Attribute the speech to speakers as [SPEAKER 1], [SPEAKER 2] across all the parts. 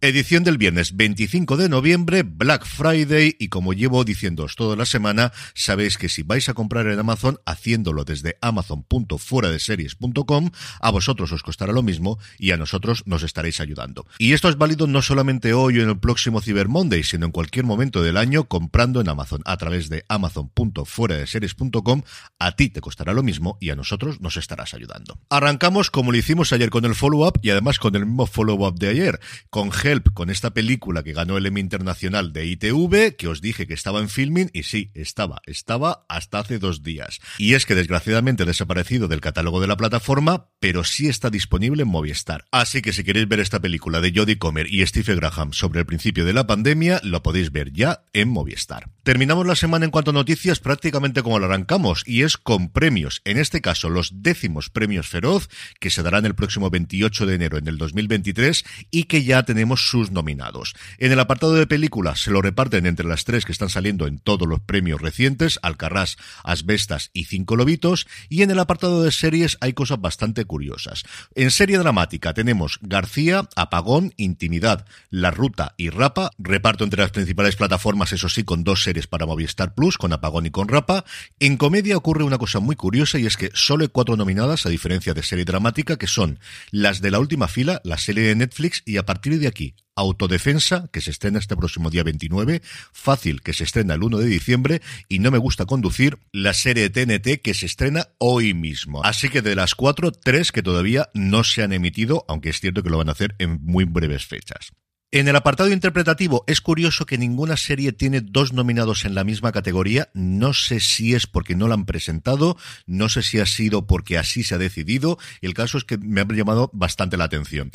[SPEAKER 1] Edición del viernes 25 de noviembre, Black Friday, y como llevo diciéndoos toda la semana, sabéis que si vais a comprar en Amazon, haciéndolo desde amazon.fueradeseries.com, a vosotros os costará lo mismo y a nosotros nos estaréis ayudando. Y esto es válido no solamente hoy o en el próximo Cyber Monday, sino en cualquier momento del año comprando en Amazon a través de amazon.fueradeseries.com fuera de series.com, a ti te costará lo mismo y a nosotros nos estarás ayudando. Arrancamos como lo hicimos ayer con el follow-up y además con el mismo follow-up de ayer, con Help, con esta película que ganó el Emmy Internacional de ITV, que os dije que estaba en filming y sí, estaba, estaba hasta hace dos días. Y es que desgraciadamente ha desaparecido del catálogo de la plataforma, pero sí está disponible en Movistar. Así que si queréis ver esta película de Jodie Comer y Steve Graham sobre el principio de la pandemia, lo podéis ver ya en Movistar. Terminamos la semana en cuanto a noticias prácticamente como lo arrancamos, y es con premios. En este caso, los décimos premios Feroz, que se darán el próximo 28 de enero en el 2023 y que ya tenemos sus nominados. En el apartado de películas se lo reparten entre las tres que están saliendo en todos los premios recientes, Alcarrás, Asbestas y Cinco Lobitos, y en el apartado de series hay cosas bastante curiosas. En serie dramática tenemos García, Apagón, Intimidad, La Ruta y Rapa, reparto entre las principales plataformas, eso sí, con dos series para Movistar Plus, con Apagón y con Rapa, en comedia ocurre una cosa muy curiosa y es que solo hay cuatro nominadas, a diferencia de serie dramática, que son las de la última fila, la serie de Netflix, y a partir de aquí, Autodefensa, que se estrena este próximo día 29, Fácil, que se estrena el 1 de diciembre, y No me gusta conducir, la serie TNT, que se estrena hoy mismo. Así que de las cuatro, tres que todavía no se han emitido, aunque es cierto que lo van a hacer en muy breves fechas. En el apartado interpretativo es curioso que ninguna serie tiene dos nominados en la misma categoría. No sé si es porque no la han presentado, no sé si ha sido porque así se ha decidido. El caso es que me ha llamado bastante la atención.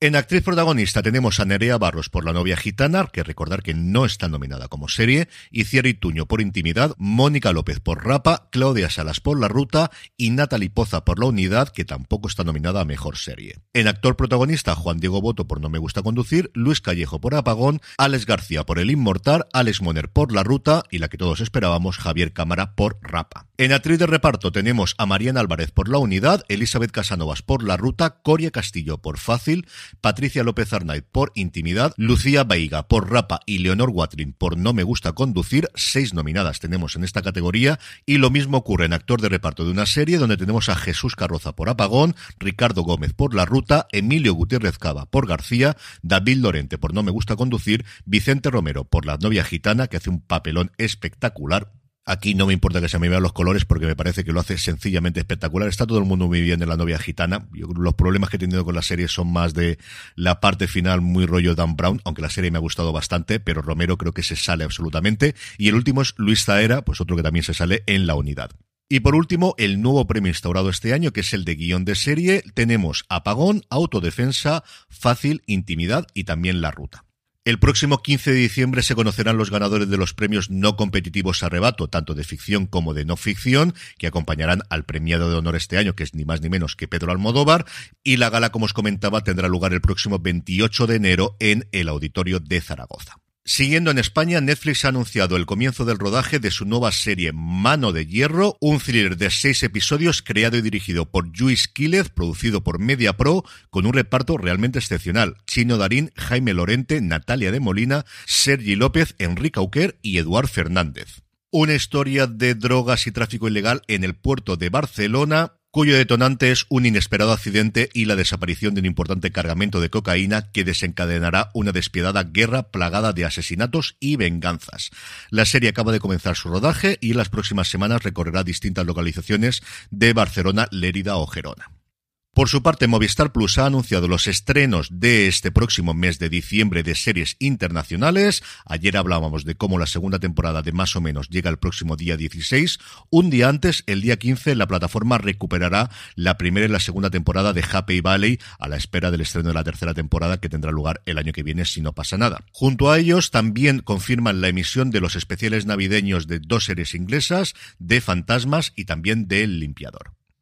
[SPEAKER 1] En actriz protagonista tenemos a Nerea Barros por La novia gitana, que recordar que no está nominada como serie, y Thierry Tuño por Intimidad, Mónica López por Rapa, Claudia Salas por La Ruta y Natalie Poza por La Unidad, que tampoco está nominada a Mejor Serie. En actor protagonista, Juan Diego Boto por No me gusta conducir, Luis Callejo por Apagón, Alex García por El Inmortal, Alex Moner por La Ruta y la que todos esperábamos, Javier Cámara por Rapa. En actriz de reparto tenemos a Mariana Álvarez por La Unidad, Elizabeth Casanovas por La Ruta, Coria Castillo por Fácil, Patricia López Arnaiz por Intimidad, Lucía Baiga por Rapa y Leonor Watrin por No me gusta conducir, seis nominadas tenemos en esta categoría y lo mismo ocurre en actor de reparto de una serie donde tenemos a Jesús Carroza por Apagón, Ricardo Gómez por La Ruta, Emilio Gutiérrez Cava por García, David Lorente por No me gusta conducir, Vicente Romero por La novia gitana que hace un papelón espectacular Aquí no me importa que se me vean los colores porque me parece que lo hace sencillamente espectacular. Está todo el mundo muy bien en la novia gitana. los problemas que he tenido con la serie son más de la parte final muy rollo Dan Brown, aunque la serie me ha gustado bastante, pero Romero creo que se sale absolutamente. Y el último es Luis Zaera, pues otro que también se sale en la unidad. Y por último, el nuevo premio instaurado este año, que es el de guion de serie, tenemos Apagón, Autodefensa, Fácil, Intimidad y también La Ruta. El próximo 15 de diciembre se conocerán los ganadores de los premios no competitivos Arrebato, tanto de ficción como de no ficción, que acompañarán al premiado de honor este año, que es ni más ni menos que Pedro Almodóvar, y la gala, como os comentaba, tendrá lugar el próximo 28 de enero en el Auditorio de Zaragoza. Siguiendo en España, Netflix ha anunciado el comienzo del rodaje de su nueva serie Mano de Hierro, un thriller de seis episodios creado y dirigido por Luis Quílez, producido por Media Pro, con un reparto realmente excepcional. Chino Darín, Jaime Lorente, Natalia de Molina, Sergi López, Enrique Auquer y Eduard Fernández. Una historia de drogas y tráfico ilegal en el puerto de Barcelona, cuyo detonante es un inesperado accidente y la desaparición de un importante cargamento de cocaína que desencadenará una despiadada guerra plagada de asesinatos y venganzas. La serie acaba de comenzar su rodaje y en las próximas semanas recorrerá distintas localizaciones de Barcelona, Lérida o Gerona. Por su parte, Movistar Plus ha anunciado los estrenos de este próximo mes de diciembre de series internacionales. Ayer hablábamos de cómo la segunda temporada de Más o menos llega el próximo día 16. Un día antes, el día 15, la plataforma recuperará la primera y la segunda temporada de Happy Valley a la espera del estreno de la tercera temporada que tendrá lugar el año que viene si no pasa nada. Junto a ellos, también confirman la emisión de los especiales navideños de dos series inglesas, de Fantasmas y también de El Limpiador.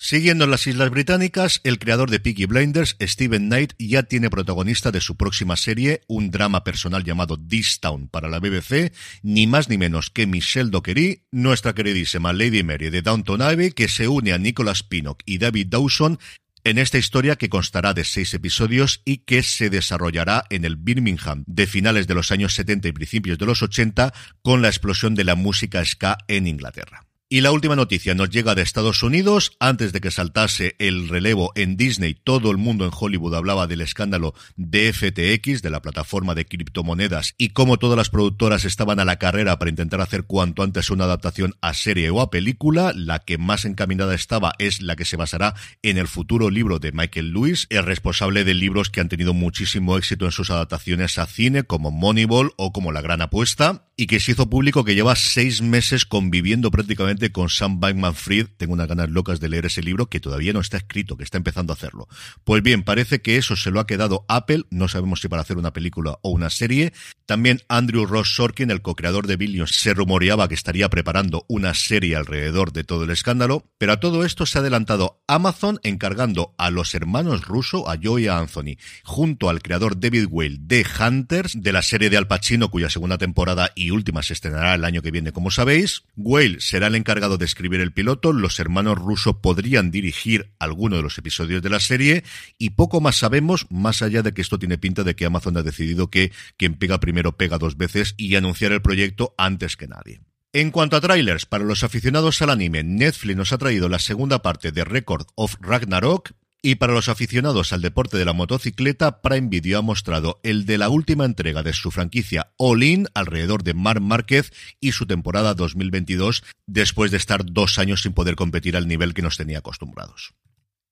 [SPEAKER 1] Siguiendo en las Islas Británicas, el creador de Peaky Blinders, Steven Knight, ya tiene protagonista de su próxima serie, un drama personal llamado This Town para la BBC, ni más ni menos que Michelle Dockery, nuestra queridísima Lady Mary de Downton Abbey, que se une a Nicholas Pinnock y David Dawson en esta historia que constará de seis episodios y que se desarrollará en el Birmingham de finales de los años 70 y principios de los 80 con la explosión de la música ska en Inglaterra. Y la última noticia nos llega de Estados Unidos. Antes de que saltase el relevo en Disney, todo el mundo en Hollywood hablaba del escándalo de FTX, de la plataforma de criptomonedas, y cómo todas las productoras estaban a la carrera para intentar hacer cuanto antes una adaptación a serie o a película. La que más encaminada estaba es la que se basará en el futuro libro de Michael Lewis, el responsable de libros que han tenido muchísimo éxito en sus adaptaciones a cine, como Moneyball o como La Gran Apuesta, y que se hizo público que lleva seis meses conviviendo prácticamente con Sam Bankman-Fried. Tengo unas ganas locas de leer ese libro que todavía no está escrito, que está empezando a hacerlo. Pues bien, parece que eso se lo ha quedado Apple. No sabemos si para hacer una película o una serie. También Andrew Ross Sorkin, el co-creador de Billions, se rumoreaba que estaría preparando una serie alrededor de todo el escándalo. Pero a todo esto se ha adelantado Amazon encargando a los hermanos Russo, a Joe y a Anthony, junto al creador David Whale de Hunters, de la serie de Al Pacino, cuya segunda temporada y última se estrenará el año que viene, como sabéis. Whale será el encargado de escribir el piloto, los hermanos Russo podrían dirigir alguno de los episodios de la serie y poco más sabemos, más allá de que esto tiene pinta de que Amazon ha decidido que quien pega primero pega dos veces y anunciar el proyecto antes que nadie. En cuanto a trailers, para los aficionados al anime, Netflix nos ha traído la segunda parte de Record of Ragnarok, y para los aficionados al deporte de la motocicleta, Prime Video ha mostrado el de la última entrega de su franquicia All In alrededor de Marc Márquez y su temporada 2022, después de estar dos años sin poder competir al nivel que nos tenía acostumbrados.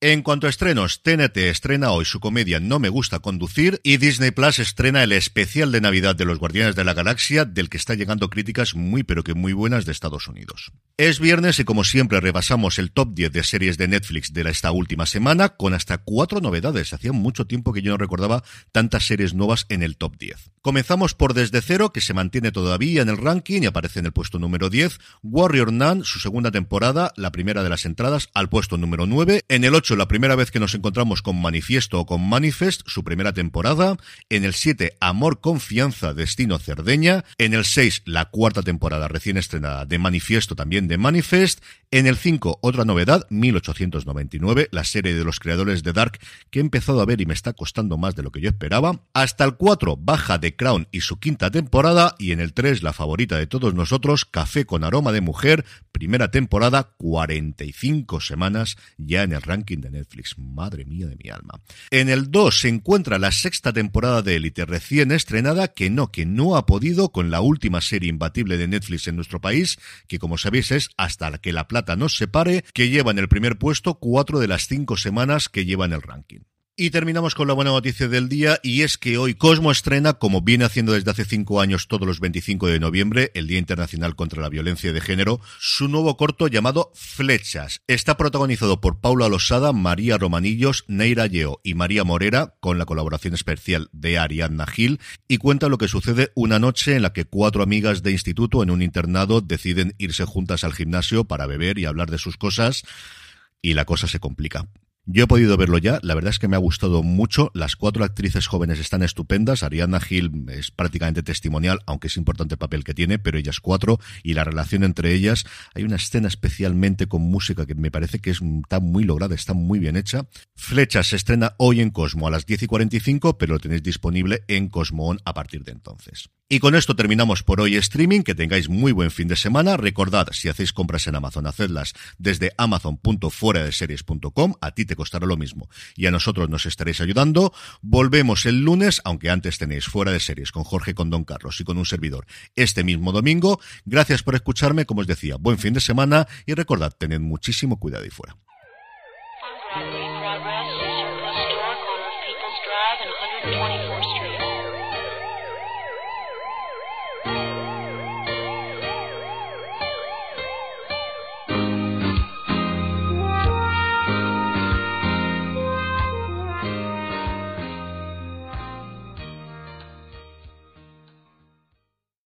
[SPEAKER 1] En cuanto a estrenos, TNT estrena hoy su comedia No me gusta conducir y Disney Plus estrena el especial de Navidad de los Guardianes de la Galaxia, del que está llegando críticas muy pero que muy buenas de Estados Unidos. Es viernes y como siempre repasamos el top 10 de series de Netflix de esta última semana con hasta cuatro novedades. Hacía mucho tiempo que yo no recordaba tantas series nuevas en el top 10. Comenzamos por Desde Cero, que se mantiene todavía en el ranking y aparece en el puesto número 10. Warrior Nun, su segunda temporada, la primera de las entradas, al puesto número 9. En el 8 la primera vez que nos encontramos con Manifiesto o con Manifest, su primera temporada. En el 7, Amor, Confianza, Destino Cerdeña. En el 6, la cuarta temporada recién estrenada de Manifiesto, también de Manifest. En el 5, otra novedad, 1899, la serie de los creadores de Dark, que he empezado a ver y me está costando más de lo que yo esperaba. Hasta el 4, baja de Crown y su quinta temporada. Y en el 3, la favorita de todos nosotros, Café con aroma de mujer, primera temporada, 45 semanas ya en el ranking de Netflix. Madre mía de mi alma. En el 2 se encuentra la sexta temporada de Élite recién estrenada, que no, que no ha podido con la última serie imbatible de Netflix en nuestro país, que como sabéis es Hasta que la plata nos separe, que lleva en el primer puesto cuatro de las cinco semanas que lleva en el ranking. Y terminamos con la buena noticia del día y es que hoy Cosmo estrena, como viene haciendo desde hace cinco años todos los 25 de noviembre, el Día Internacional contra la Violencia de Género, su nuevo corto llamado Flechas. Está protagonizado por Paula Losada, María Romanillos, Neira Yeo y María Morera, con la colaboración especial de Ariadna Gil, y cuenta lo que sucede una noche en la que cuatro amigas de instituto en un internado deciden irse juntas al gimnasio para beber y hablar de sus cosas y la cosa se complica. Yo he podido verlo ya, la verdad es que me ha gustado mucho. Las cuatro actrices jóvenes están estupendas. Ariana Hill es prácticamente testimonial, aunque es importante el papel que tiene, pero ellas cuatro y la relación entre ellas. Hay una escena especialmente con música que me parece que está muy lograda, está muy bien hecha. Flecha se estrena hoy en Cosmo a las 10 y 45, pero lo tenéis disponible en Cosmo On a partir de entonces. Y con esto terminamos por hoy streaming. Que tengáis muy buen fin de semana. Recordad, si hacéis compras en Amazon, hacedlas desde amazon.fueradeseries.com. A ti te costará lo mismo y a nosotros nos estaréis ayudando. Volvemos el lunes, aunque antes tenéis Fuera de Series con Jorge, con Don Carlos y con un servidor este mismo domingo. Gracias por escucharme. Como os decía, buen fin de semana y recordad, tened muchísimo cuidado y fuera.